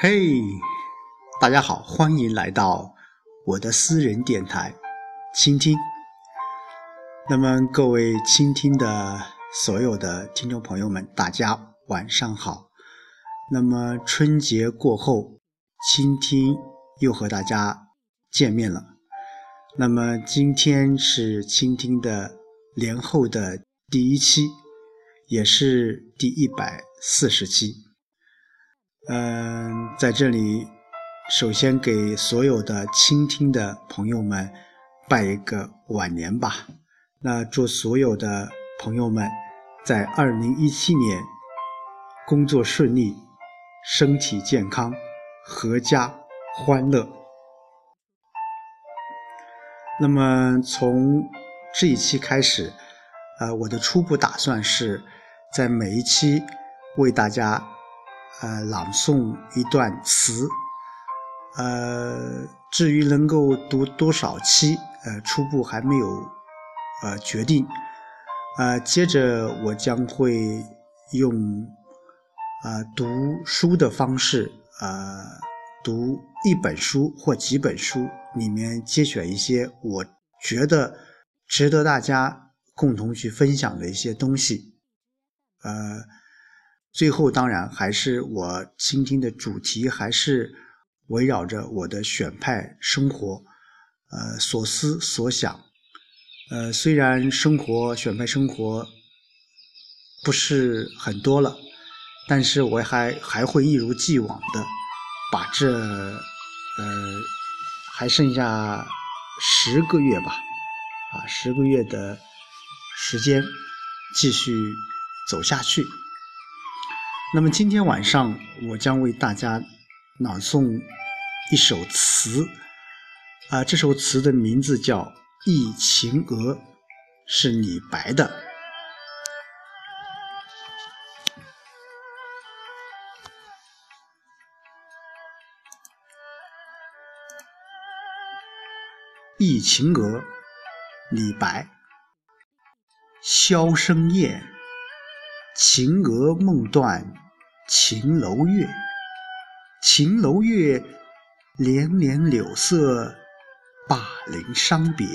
嘿，大家好，欢迎来到我的私人电台，倾听。那么各位倾听的所有的听众朋友们，大家晚上好。那么春节过后，倾听又和大家见面了。那么今天是倾听的年后的第一期，也是第一百四十期。嗯，在这里，首先给所有的倾听的朋友们拜一个晚年吧。那祝所有的朋友们在二零一七年工作顺利，身体健康，阖家欢乐。那么从这一期开始，呃，我的初步打算是在每一期为大家。呃，朗诵一段词，呃，至于能够读多少期，呃，初步还没有呃决定，呃，接着我将会用呃读书的方式，呃，读一本书或几本书里面节选一些我觉得值得大家共同去分享的一些东西，呃。最后，当然还是我倾听的主题，还是围绕着我的选派生活，呃，所思所想。呃，虽然生活选派生活不是很多了，但是我还还会一如既往的把这呃还剩下十个月吧，啊，十个月的时间继续走下去。那么今天晚上，我将为大家朗诵一首词，啊，这首词的名字叫《忆秦娥》，是李白的。《忆秦娥》，李白。箫声咽，秦娥梦断。秦楼月，秦楼月，连连柳色，灞陵伤别。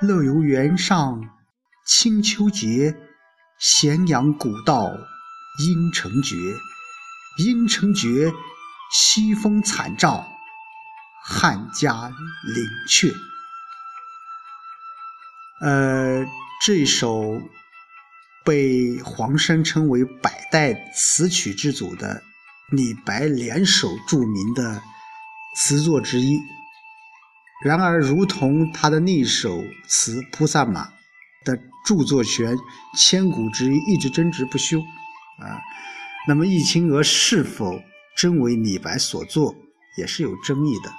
乐游原上清秋节，咸阳古道阴城绝。阴城绝，西风惨照汉家陵阙。呃，这首。被黄生称为百代词曲之祖的李白联手著名的词作之一。然而，如同他的那首词《菩萨马》的著作权千古之一一直争执不休啊，那么《忆青娥》是否真为李白所作，也是有争议的。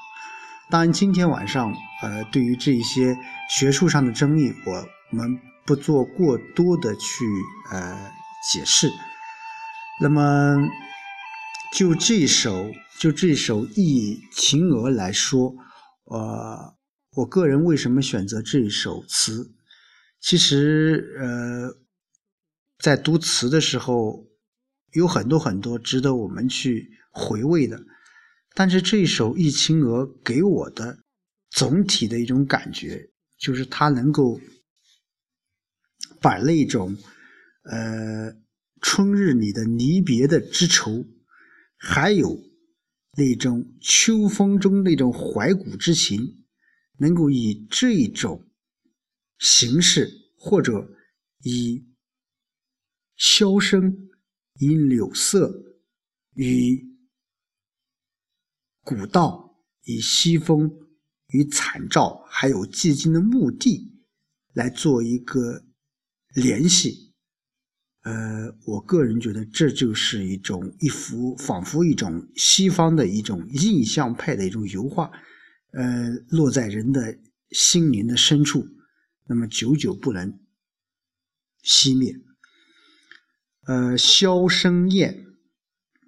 当然，今天晚上，呃，对于这些学术上的争议，我们。不做过多的去呃解释，那么就这首就这首《忆秦娥》来说，呃，我个人为什么选择这首词？其实呃，在读词的时候有很多很多值得我们去回味的，但是这首《忆秦娥》给我的总体的一种感觉，就是它能够。把那种，呃，春日里的离别的之愁，还有那种秋风中那种怀古之情，能够以这种形式，或者以箫声、以柳色、与古道、以西风、与惨照，还有寂静的墓地，来做一个。联系，呃，我个人觉得这就是一种一幅仿佛一种西方的一种印象派的一种油画，呃，落在人的心灵的深处，那么久久不能熄灭。呃，箫声咽，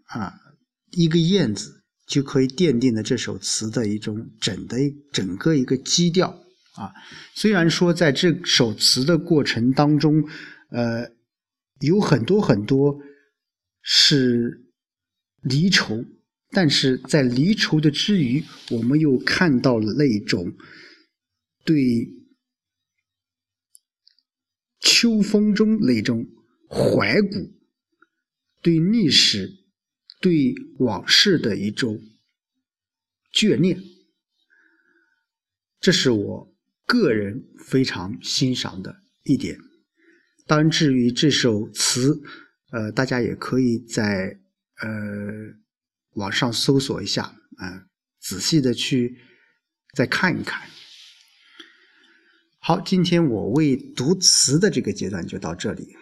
啊，一个咽字就可以奠定了这首词的一种整的整个一个基调。啊，虽然说在这首词的过程当中，呃，有很多很多是离愁，但是在离愁的之余，我们又看到了那种对秋风中那种怀古、对历史、对往事的一种眷恋，这是我个人非常欣赏的一点。当然，至于这首词，呃，大家也可以在呃网上搜索一下，啊，仔细的去再看一看。好，今天我为读词的这个阶段就到这里。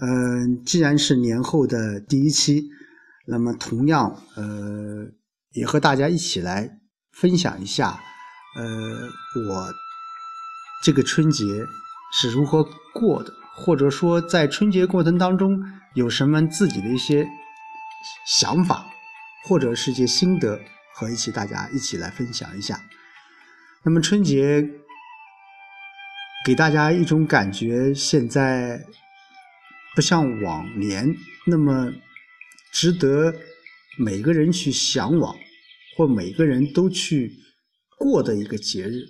嗯，既然是年后的第一期，那么同样，呃，也和大家一起来分享一下，呃，我这个春节是如何过的。或者说，在春节过程当中有什么自己的一些想法，或者是一些心得，和一起大家一起来分享一下。那么春节给大家一种感觉，现在不像往年那么值得每个人去向往，或每个人都去过的一个节日。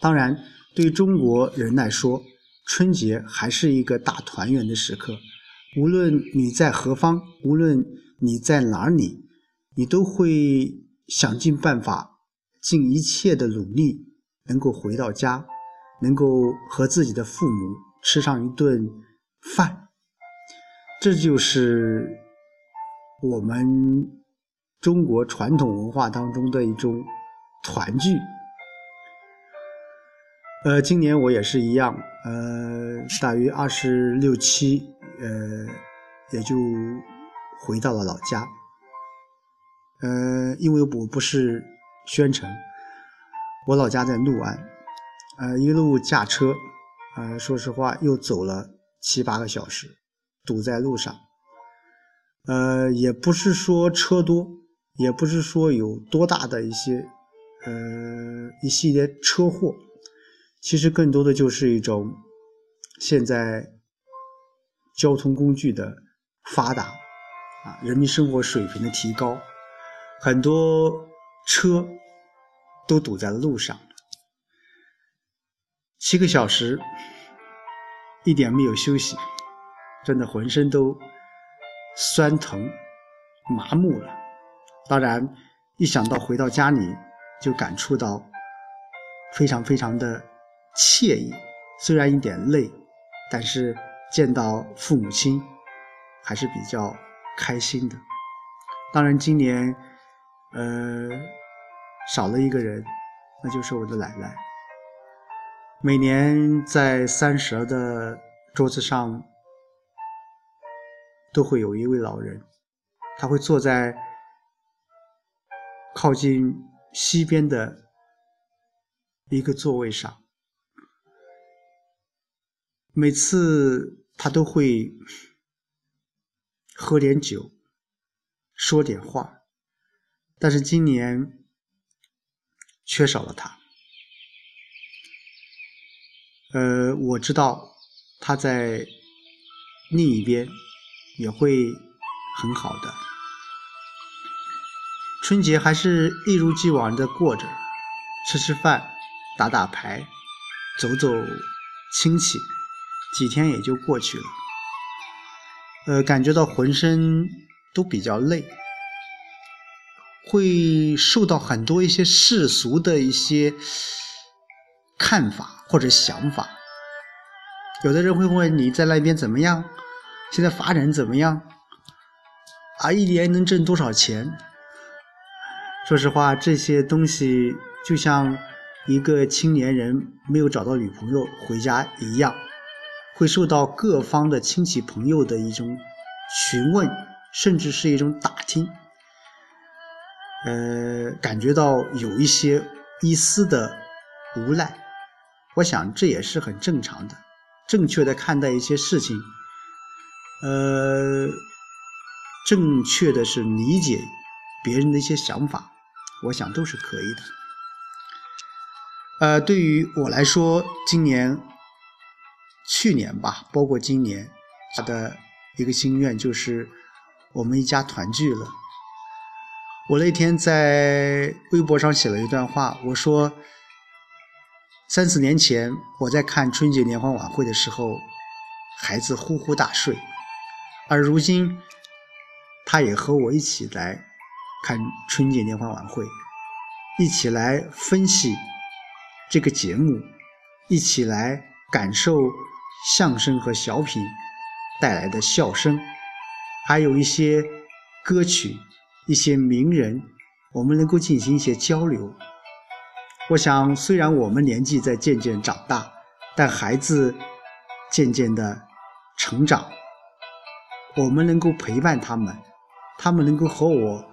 当然，对中国人来说，春节还是一个大团圆的时刻，无论你在何方，无论你在哪里，你都会想尽办法，尽一切的努力，能够回到家，能够和自己的父母吃上一顿饭。这就是我们中国传统文化当中的一种团聚。呃，今年我也是一样，呃，大约二十六七，呃，也就回到了老家。呃，因为我不是宣城，我老家在六安，呃，一路驾车，呃，说实话又走了七八个小时，堵在路上。呃，也不是说车多，也不是说有多大的一些，呃，一系列车祸。其实更多的就是一种现在交通工具的发达啊，人民生活水平的提高，很多车都堵在了路上，七个小时一点没有休息，真的浑身都酸疼麻木了。当然，一想到回到家里，就感触到非常非常的。惬意，虽然有点累，但是见到父母亲还是比较开心的。当然，今年呃少了一个人，那就是我的奶奶。每年在三十的桌子上，都会有一位老人，他会坐在靠近西边的一个座位上。每次他都会喝点酒，说点话，但是今年缺少了他。呃，我知道他在另一边也会很好的。春节还是一如既往的过着，吃吃饭，打打牌，走走亲戚。几天也就过去了，呃，感觉到浑身都比较累，会受到很多一些世俗的一些看法或者想法。有的人会问你在那边怎么样，现在发展怎么样，啊，一年能挣多少钱？说实话，这些东西就像一个青年人没有找到女朋友回家一样。会受到各方的亲戚朋友的一种询问，甚至是一种打听，呃，感觉到有一些一丝的无奈。我想这也是很正常的，正确的看待一些事情，呃，正确的是理解别人的一些想法，我想都是可以的。呃，对于我来说，今年。去年吧，包括今年，他的一个心愿就是我们一家团聚了。我那天在微博上写了一段话，我说，三四年前我在看春节联欢晚会的时候，孩子呼呼大睡，而如今，他也和我一起来看春节联欢晚会，一起来分析这个节目，一起来感受相声和小品带来的笑声，还有一些歌曲。一些名人，我们能够进行一些交流。我想，虽然我们年纪在渐渐长大，但孩子渐渐的成长，我们能够陪伴他们，他们能够和我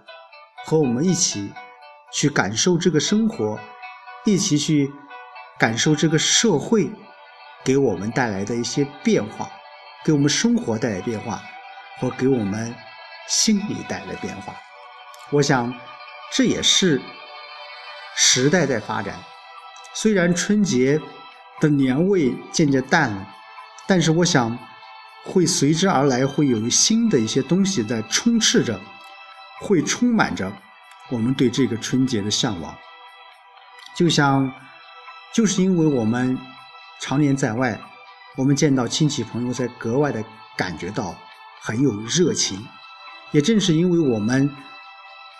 和我们一起去感受这个生活，一起去感受这个社会给我们带来的一些变化，给我们生活带来变化，或给我们心理带来变化。我想，这也是时代在发展。虽然春节的年味渐渐淡了，但是我想，会随之而来，会有新的一些东西在充斥着，会充满着我们对这个春节的向往。就像，就是因为我们常年在外，我们见到亲戚朋友，在格外的感觉到很有热情。也正是因为我们。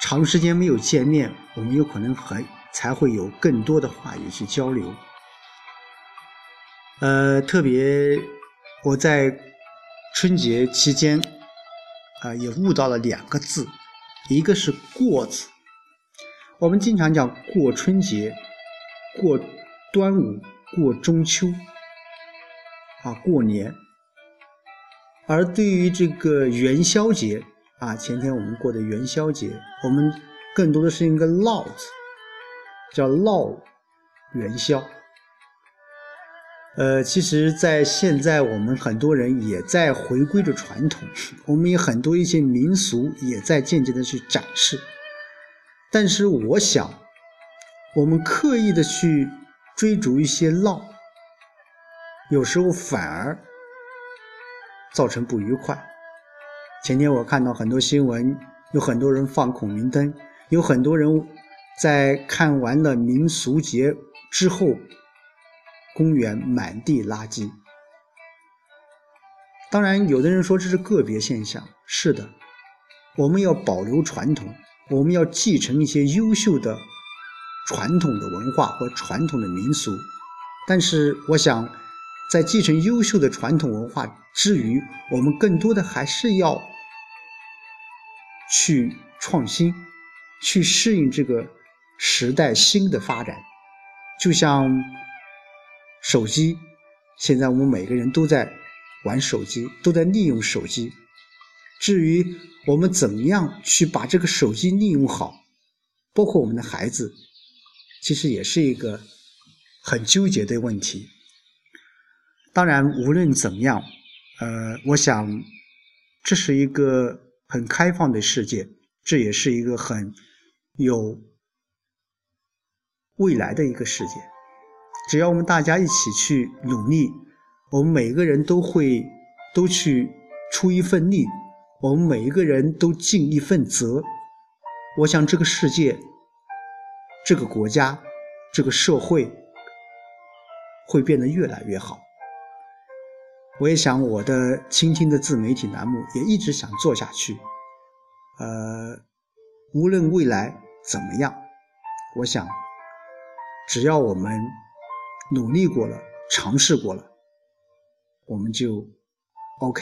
长时间没有见面，我们有可能很才会有更多的话语去交流。呃，特别我在春节期间啊，也悟到了两个字，一个是“过”字。我们经常讲过春节、过端午、过中秋啊，过年。而对于这个元宵节，啊，前天我们过的元宵节，我们更多的是一个“闹”字，叫“闹元宵”。呃，其实，在现在，我们很多人也在回归着传统，我们有很多一些民俗也在渐渐的去展示。但是，我想，我们刻意的去追逐一些闹，有时候反而造成不愉快。前天我看到很多新闻，有很多人放孔明灯，有很多人在看完了民俗节之后，公园满地垃圾。当然，有的人说这是个别现象，是的，我们要保留传统，我们要继承一些优秀的传统的文化和传统的民俗。但是，我想在继承优秀的传统文化之余，我们更多的还是要。去创新，去适应这个时代新的发展，就像手机，现在我们每个人都在玩手机，都在利用手机。至于我们怎么样去把这个手机利用好，包括我们的孩子，其实也是一个很纠结的问题。当然，无论怎么样，呃，我想这是一个。很开放的世界，这也是一个很有未来的一个世界。只要我们大家一起去努力，我们每个人都会都去出一份力，我们每一个人都尽一份责。我想这个世界、这个国家、这个社会会变得越来越好。我也想我的倾听的自媒体栏目也一直想做下去，呃，无论未来怎么样，我想，只要我们努力过了，尝试过了，我们就 OK。